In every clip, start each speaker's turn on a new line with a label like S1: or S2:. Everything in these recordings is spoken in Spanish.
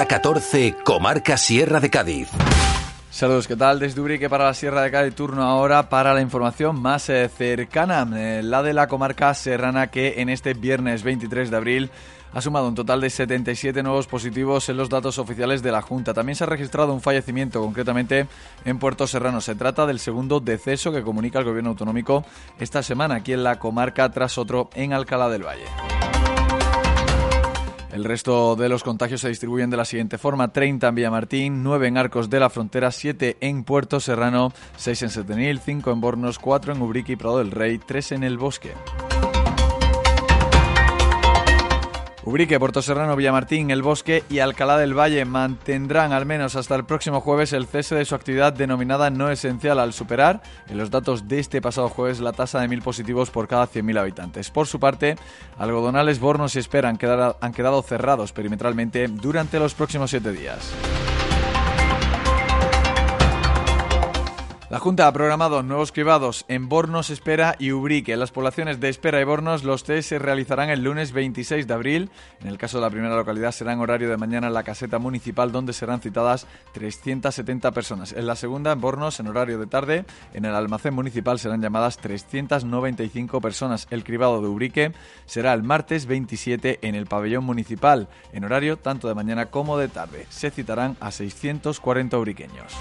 S1: Hora 14, Comarca Sierra de Cádiz.
S2: Saludos, ¿qué tal? Desde Ubrique para la Sierra de Cádiz, turno ahora para la información más eh, cercana, eh, la de la comarca serrana que en este viernes 23 de abril ha sumado un total de 77 nuevos positivos en los datos oficiales de la Junta. También se ha registrado un fallecimiento, concretamente en Puerto Serrano. Se trata del segundo deceso que comunica el Gobierno Autonómico esta semana aquí en la comarca, tras otro en Alcalá del Valle. El resto de los contagios se distribuyen de la siguiente forma: 30 en Villamartín, 9 en Arcos de la Frontera, 7 en Puerto Serrano, 6 en Setenil, 5 en Bornos, 4 en Ubrique y Prado del Rey, 3 en El Bosque. Ubrique, Puerto Serrano, Villamartín, El Bosque y Alcalá del Valle mantendrán al menos hasta el próximo jueves el cese de su actividad denominada no esencial al superar en los datos de este pasado jueves la tasa de mil positivos por cada 100.000 habitantes. Por su parte, algodonales, Bornos y Espera han han quedado cerrados perimetralmente durante los próximos siete días. La Junta ha programado nuevos cribados en Bornos, Espera y Ubrique. En las poblaciones de Espera y Bornos, los test se realizarán el lunes 26 de abril. En el caso de la primera localidad, será en horario de mañana en la caseta municipal, donde serán citadas 370 personas. En la segunda, en Bornos, en horario de tarde, en el almacén municipal serán llamadas 395 personas. El cribado de Ubrique será el martes 27 en el pabellón municipal, en horario tanto de mañana como de tarde. Se citarán a 640 ubriqueños.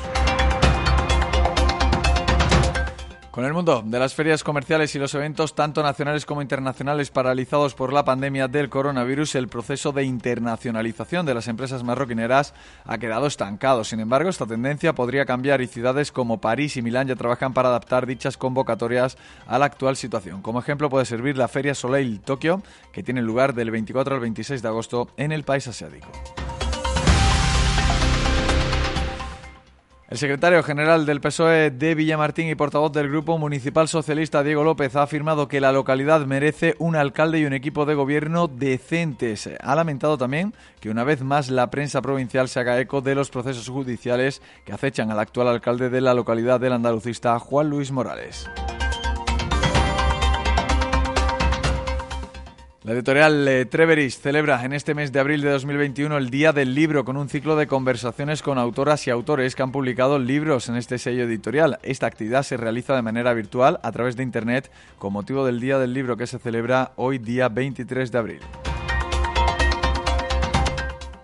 S2: Con el mundo de las ferias comerciales y los eventos, tanto nacionales como internacionales, paralizados por la pandemia del coronavirus, el proceso de internacionalización de las empresas marroquineras ha quedado estancado. Sin embargo, esta tendencia podría cambiar y ciudades como París y Milán ya trabajan para adaptar dichas convocatorias a la actual situación. Como ejemplo puede servir la Feria Soleil Tokio, que tiene lugar del 24 al 26 de agosto en el país asiático. El secretario general del PSOE de Villamartín y portavoz del Grupo Municipal Socialista Diego López ha afirmado que la localidad merece un alcalde y un equipo de gobierno decentes. Ha lamentado también que una vez más la prensa provincial se haga eco de los procesos judiciales que acechan al actual alcalde de la localidad del andalucista Juan Luis Morales. La editorial eh, Treveris celebra en este mes de abril de 2021 el Día del Libro con un ciclo de conversaciones con autoras y autores que han publicado libros en este sello editorial. Esta actividad se realiza de manera virtual a través de Internet con motivo del Día del Libro que se celebra hoy día 23 de abril.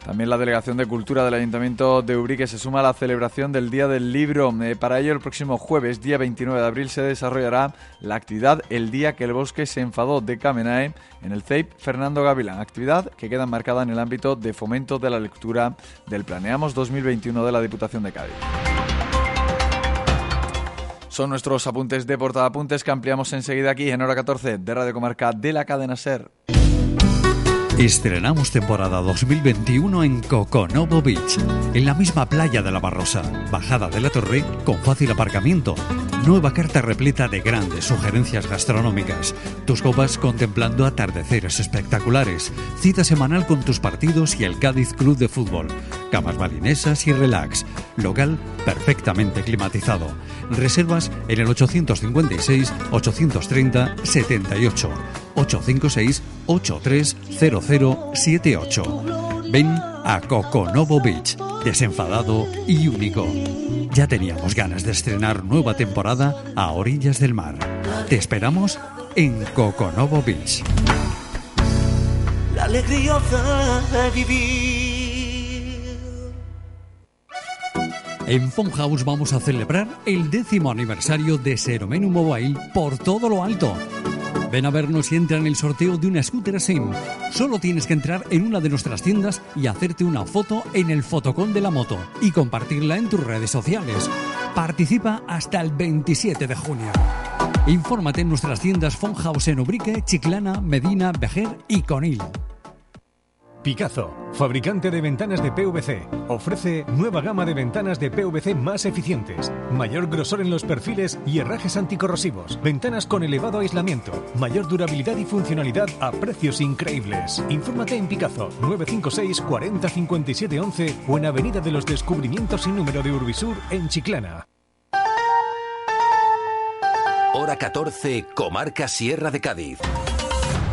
S2: También la Delegación de Cultura del Ayuntamiento de Ubrique se suma a la celebración del Día del Libro. Eh, para ello, el próximo jueves, día 29 de abril, se desarrollará la actividad El Día que el Bosque se enfadó de Camenae en el CEIP Fernando Gavilán. Actividad que queda marcada en el ámbito de fomento de la lectura del Planeamos 2021 de la Diputación de Cádiz. Son nuestros apuntes de portada apuntes que ampliamos enseguida aquí en hora 14 de Radio Comarca de la cadena SER.
S3: Estrenamos temporada 2021 en Coconobo Beach, en la misma playa de la Barrosa, bajada de la torre con fácil aparcamiento. Nueva carta repleta de grandes sugerencias gastronómicas, tus copas contemplando atardeceres espectaculares, cita semanal con tus partidos y el Cádiz Club de Fútbol, camas marinesas y relax, local perfectamente climatizado. Reservas en el 856 830 78 856 830078. Ven a Coconobo Beach, desenfadado y único. Ya teníamos ganas de estrenar nueva temporada a orillas del mar. Te esperamos en Coconobo Beach.
S4: La alegría de vivir.
S3: En House vamos a celebrar el décimo aniversario de Seromenu Mobile por todo lo alto. Ven a vernos y entra en el sorteo de una scooter SIM. Solo tienes que entrar en una de nuestras tiendas y hacerte una foto en el fotocón de la moto y compartirla en tus redes sociales. Participa hasta el 27 de junio. Infórmate en nuestras tiendas House en Ubrique, Chiclana, Medina, Vejer y Conil.
S5: Picazo, fabricante de ventanas de PVC, ofrece nueva gama de ventanas de PVC más eficientes, mayor grosor en los perfiles y herrajes anticorrosivos, ventanas con elevado aislamiento, mayor durabilidad y funcionalidad a precios increíbles. Infórmate en Picazo 956 40 57 11 o en Avenida de los Descubrimientos sin número de Urbisur en Chiclana.
S1: Hora 14, Comarca Sierra de Cádiz.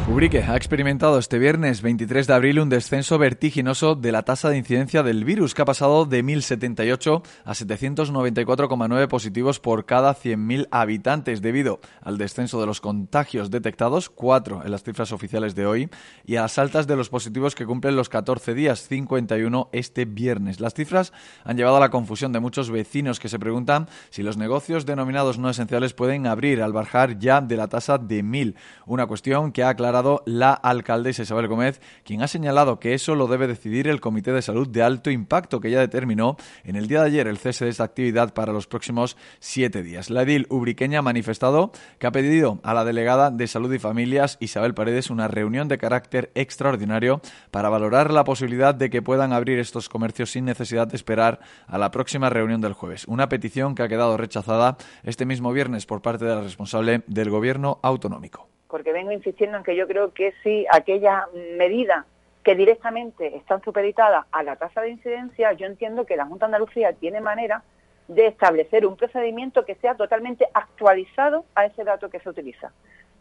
S2: Ubrique ha experimentado este viernes 23 de abril un descenso vertiginoso de la tasa de incidencia del virus, que ha pasado de 1.078 a 794,9 positivos por cada 100.000 habitantes, debido al descenso de los contagios detectados, 4 en las cifras oficiales de hoy, y a las altas de los positivos que cumplen los 14 días, 51 este viernes. Las cifras han llevado a la confusión de muchos vecinos que se preguntan si los negocios denominados no esenciales pueden abrir al bajar ya de la tasa de 1.000, una cuestión que ha aclarado la alcaldesa Isabel Gómez, quien ha señalado que eso lo debe decidir el Comité de Salud de Alto Impacto, que ya determinó en el día de ayer el cese de esta actividad para los próximos siete días. La edil ubriqueña ha manifestado que ha pedido a la delegada de Salud y Familias, Isabel Paredes, una reunión de carácter extraordinario para valorar la posibilidad de que puedan abrir estos comercios sin necesidad de esperar a la próxima reunión del jueves. Una petición que ha quedado rechazada este mismo viernes por parte de la responsable del Gobierno autonómico
S6: porque vengo insistiendo en que yo creo que si aquellas medidas que directamente están supeditadas a la tasa de incidencia, yo entiendo que la Junta de Andalucía tiene manera de establecer un procedimiento que sea totalmente actualizado a ese dato que se utiliza.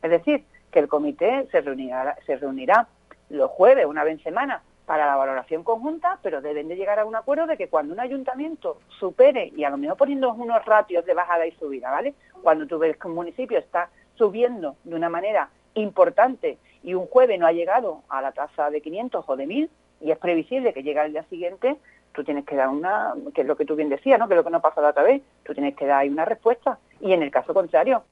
S6: Es decir, que el comité se reunirá, se reunirá los jueves, una vez en semana, para la valoración conjunta, pero deben de llegar a un acuerdo de que cuando un ayuntamiento supere, y a lo mejor poniendo unos ratios de bajada y subida, ¿vale? Cuando tú ves que un municipio está subiendo de una manera importante y un jueves no ha llegado a la tasa de 500 o de 1000 y es previsible que llegue al día siguiente, tú tienes que dar una, que es lo que tú bien decías, ¿no? que lo que no pasó la otra vez, tú tienes que dar una respuesta y en el caso contrario,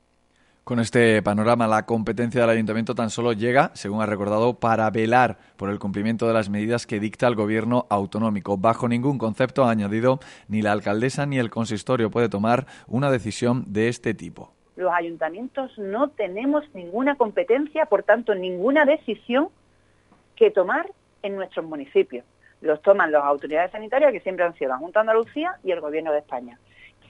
S2: con este panorama, la competencia del ayuntamiento tan solo llega, según ha recordado, para velar por el cumplimiento de las medidas que dicta el gobierno autonómico. Bajo ningún concepto ha añadido ni la alcaldesa ni el consistorio puede tomar una decisión de este tipo
S6: los ayuntamientos no tenemos ninguna competencia, por tanto, ninguna decisión que tomar en nuestros municipios. Los toman las autoridades sanitarias, que siempre han sido la Junta de Andalucía y el Gobierno de España.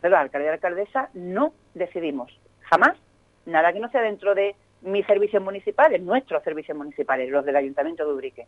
S6: Pero la y la alcaldesa no decidimos, jamás, nada que no sea dentro de mis servicios municipales, nuestros servicios municipales, los del Ayuntamiento de Ubrique,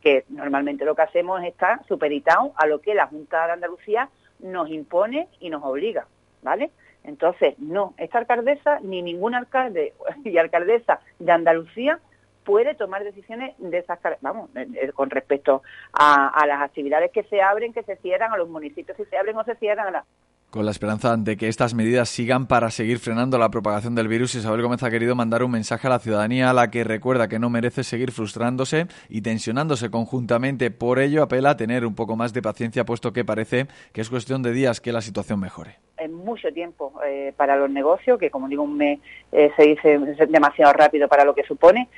S6: que normalmente lo que hacemos es estar supeditado a lo que la Junta de Andalucía nos impone y nos obliga, ¿vale? Entonces, no, esta alcaldesa ni ningún alcalde y alcaldesa de Andalucía puede tomar decisiones de esas, vamos, eh, eh, con respecto a, las actividades que se abren, que se cierran, a los municipios si se abren o se cierran, a
S2: con la esperanza de que estas medidas sigan para seguir frenando la propagación del virus, Isabel Gómez ha querido mandar un mensaje a la ciudadanía a la que recuerda que no merece seguir frustrándose y tensionándose conjuntamente. Por ello, apela a tener un poco más de paciencia, puesto que parece que es cuestión de días que la situación mejore
S6: mucho tiempo eh, para los negocios, que como digo, un mes eh, se dice demasiado rápido para lo que supone,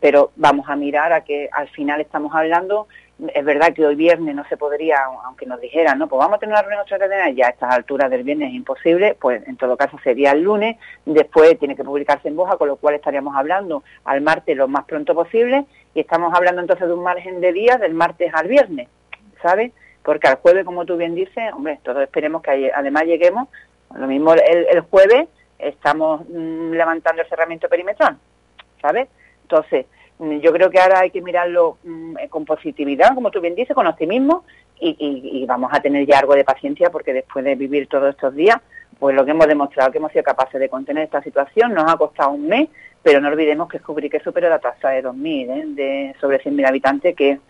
S6: pero vamos a mirar a que al final estamos hablando es verdad que hoy viernes no se podría, aunque nos dijeran, no, pues vamos a tener una reunión extraordinaria, ya a estas alturas del viernes es imposible, pues en todo caso sería el lunes, después tiene que publicarse en Boja, con lo cual estaríamos hablando al martes lo más pronto posible, y estamos hablando entonces de un margen de días del martes al viernes, ¿sabes? Porque al jueves, como tú bien dices, hombre, todos esperemos que además lleguemos, lo mismo el, jueves estamos mm, levantando el cerramiento perimetral, ¿sabes? Entonces, yo creo que ahora hay que mirarlo mm, con positividad, como tú bien dices, con optimismo y, vamos a tener ya algo de paciencia porque después de vivir todos estos días, pues lo que hemos demostrado que hemos sido capaces de contener esta situación nos ha costado un mes, pero no olvidemos que que superó la tasa de 2.000, ¿eh? de sobre 100.000 habitantes, que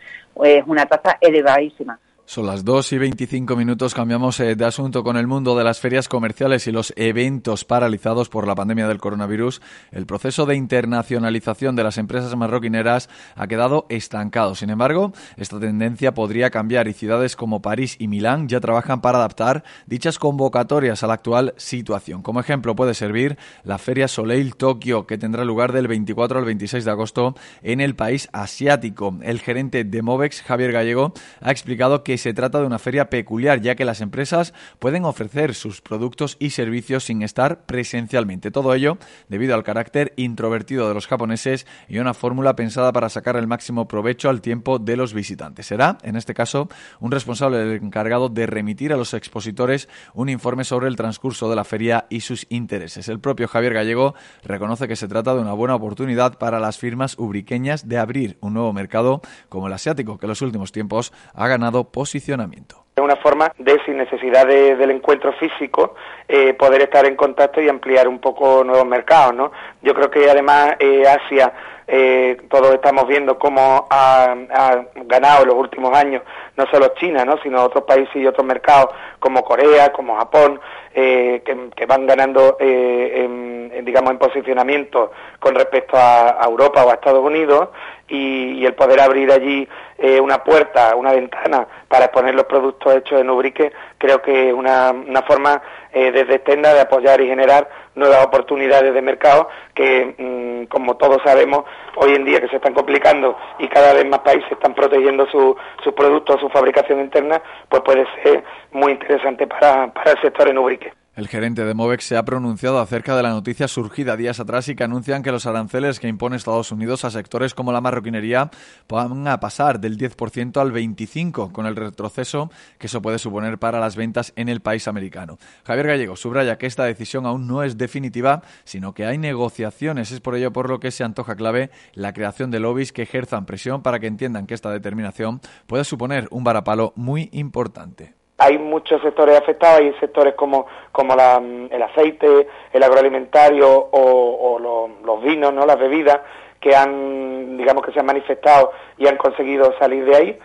S6: es una tasa elevadísima.
S2: Son las 2 y 25 minutos. Cambiamos eh, de asunto con el mundo de las ferias comerciales y los eventos paralizados por la pandemia del coronavirus. El proceso de internacionalización de las empresas marroquineras ha quedado estancado. Sin embargo, esta tendencia podría cambiar y ciudades como París y Milán ya trabajan para adaptar dichas convocatorias a la actual situación. Como ejemplo puede servir la Feria Soleil Tokio, que tendrá lugar del 24 al 26 de agosto en el país asiático. El gerente de Movex, Javier Gallego, ha explicado que se trata de una feria peculiar, ya que las empresas pueden ofrecer sus productos y servicios sin estar presencialmente. Todo ello debido al carácter introvertido de los japoneses y una fórmula pensada para sacar el máximo provecho al tiempo de los visitantes. Será, en este caso, un responsable encargado de remitir a los expositores un informe sobre el transcurso de la feria y sus intereses. El propio Javier Gallego reconoce que se trata de una buena oportunidad para las firmas ubriqueñas de abrir un nuevo mercado como el asiático, que en los últimos tiempos ha ganado posicionamiento.
S7: Es una forma de, sin necesidad del encuentro físico, eh, poder estar en contacto y ampliar un poco nuevos mercados, ¿no? Yo creo que además eh, Asia eh, todos estamos viendo cómo ha, ganado en los últimos años no solo China, ¿no? sino otros países y otros mercados como Corea, como Japón, que, van ganando, en, digamos, en posicionamiento con respecto a, Europa o a Estados Unidos y, el poder abrir allí una puerta, una ventana para exponer los productos hechos en Ubrique, creo que es una, una forma desde Estenda de apoyar y generar nuevas oportunidades de mercado que, mm, como todos sabemos, hoy en día que se están complicando y cada vez más países están protegiendo sus productos, su fabricación interna, pues puede ser muy interesante para, para el sector en Ubrique.
S2: El gerente de Movex se ha pronunciado acerca de la noticia surgida días atrás y que anuncian que los aranceles que impone Estados Unidos a sectores como la marroquinería van a pasar del 10% al 25%, con el retroceso que eso puede suponer para las ventas en el país americano. Javier Gallego subraya que esta decisión aún no es definitiva, sino que hay negociaciones. Es por ello por lo que se antoja clave la creación de lobbies que ejerzan presión para que entiendan que esta determinación puede suponer un varapalo muy importante
S7: hay muchos sectores afectados, hay sectores como, como el aceite, el agroalimentario o, los, vinos, ¿no? las bebidas, que han, digamos que se han manifestado y han conseguido salir de ahí.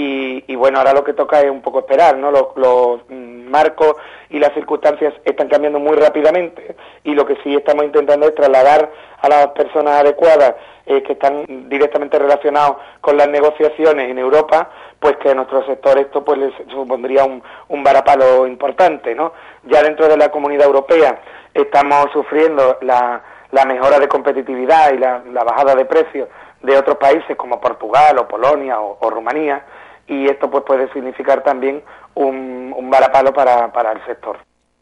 S7: Y, bueno, ahora lo que toca es un poco esperar, ¿no? Los, mm, marcos y las circunstancias están cambiando muy rápidamente y lo que sí estamos intentando es trasladar a las personas adecuadas eh, que están directamente relacionados con las negociaciones en Europa pues que a nuestro sector esto pues les supondría un, un varapalo importante, ¿no? Ya dentro de la comunidad europea estamos sufriendo la, la mejora de competitividad y la, bajada de precios de otros países como Portugal o Polonia o, Rumanía y esto pues puede significar también un, un varapalo para, para el sector.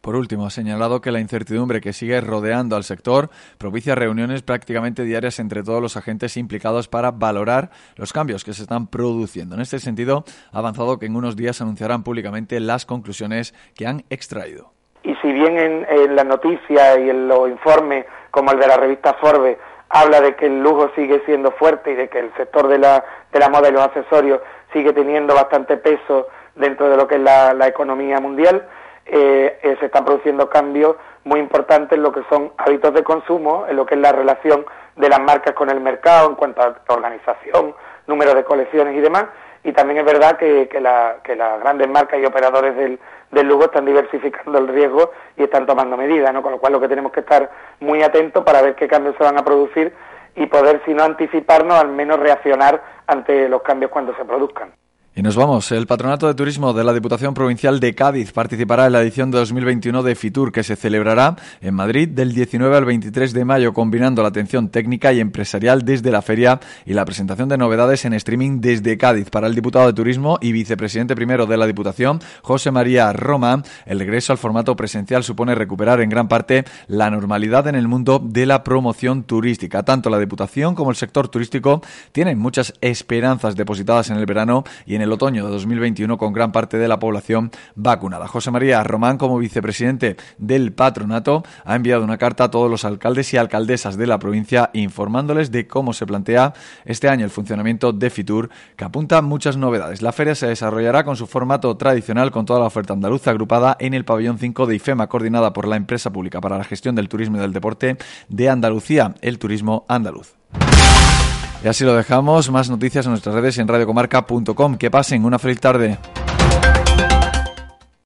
S2: Por último, ha señalado que la incertidumbre que sigue rodeando al sector propicia reuniones prácticamente diarias entre todos los agentes implicados para valorar los cambios que se están produciendo. En este sentido, ha avanzado que en unos días anunciarán públicamente las conclusiones que han extraído.
S7: Y si bien en, la noticia y en los informes, como el de la revista Forbes, habla de que el lujo sigue siendo fuerte y de que el sector de la, de la moda y los accesorios sigue teniendo bastante peso dentro de lo que es la economía mundial, eh, eh, se están produciendo cambios muy importantes en lo que son hábitos de consumo, en lo que es la relación de las marcas con el mercado en cuanto a organización, número de colecciones y demás. Y también es verdad que, las grandes marcas y operadores del, del Lugo están diversificando el riesgo y están tomando medidas, ¿no? con lo cual lo que tenemos que estar muy atentos para ver qué cambios se van a producir y poder, si no anticiparnos, al menos reaccionar ante los cambios cuando se produzcan.
S2: Y nos vamos. El Patronato de Turismo de la Diputación Provincial de Cádiz participará en la edición de 2021 de FITUR, que se celebrará en Madrid del 19 al 23 de mayo, combinando la atención técnica y empresarial desde la feria y la presentación de novedades en streaming desde Cádiz. Para el diputado de Turismo y vicepresidente primero de la Diputación, José María Roma, el regreso al formato presencial supone recuperar en gran parte la normalidad en el mundo de la promoción turística. Tanto la Diputación como el sector turístico tienen muchas esperanzas depositadas en el verano y en el el otoño de 2021 con gran parte de la población vacunada. José María Román, como vicepresidente del patronato, ha enviado una carta a todos los alcaldes y alcaldesas de la provincia informándoles de cómo se plantea este año el funcionamiento de Fitur, que apunta muchas novedades. La feria se desarrollará con su formato tradicional con toda la oferta andaluza agrupada en el pabellón 5 de IFEMA, coordinada por la empresa pública para la gestión del turismo y del deporte de Andalucía, el turismo andaluz. Y así lo dejamos. Más noticias en nuestras redes en radiocomarca.com. Que pasen una feliz tarde.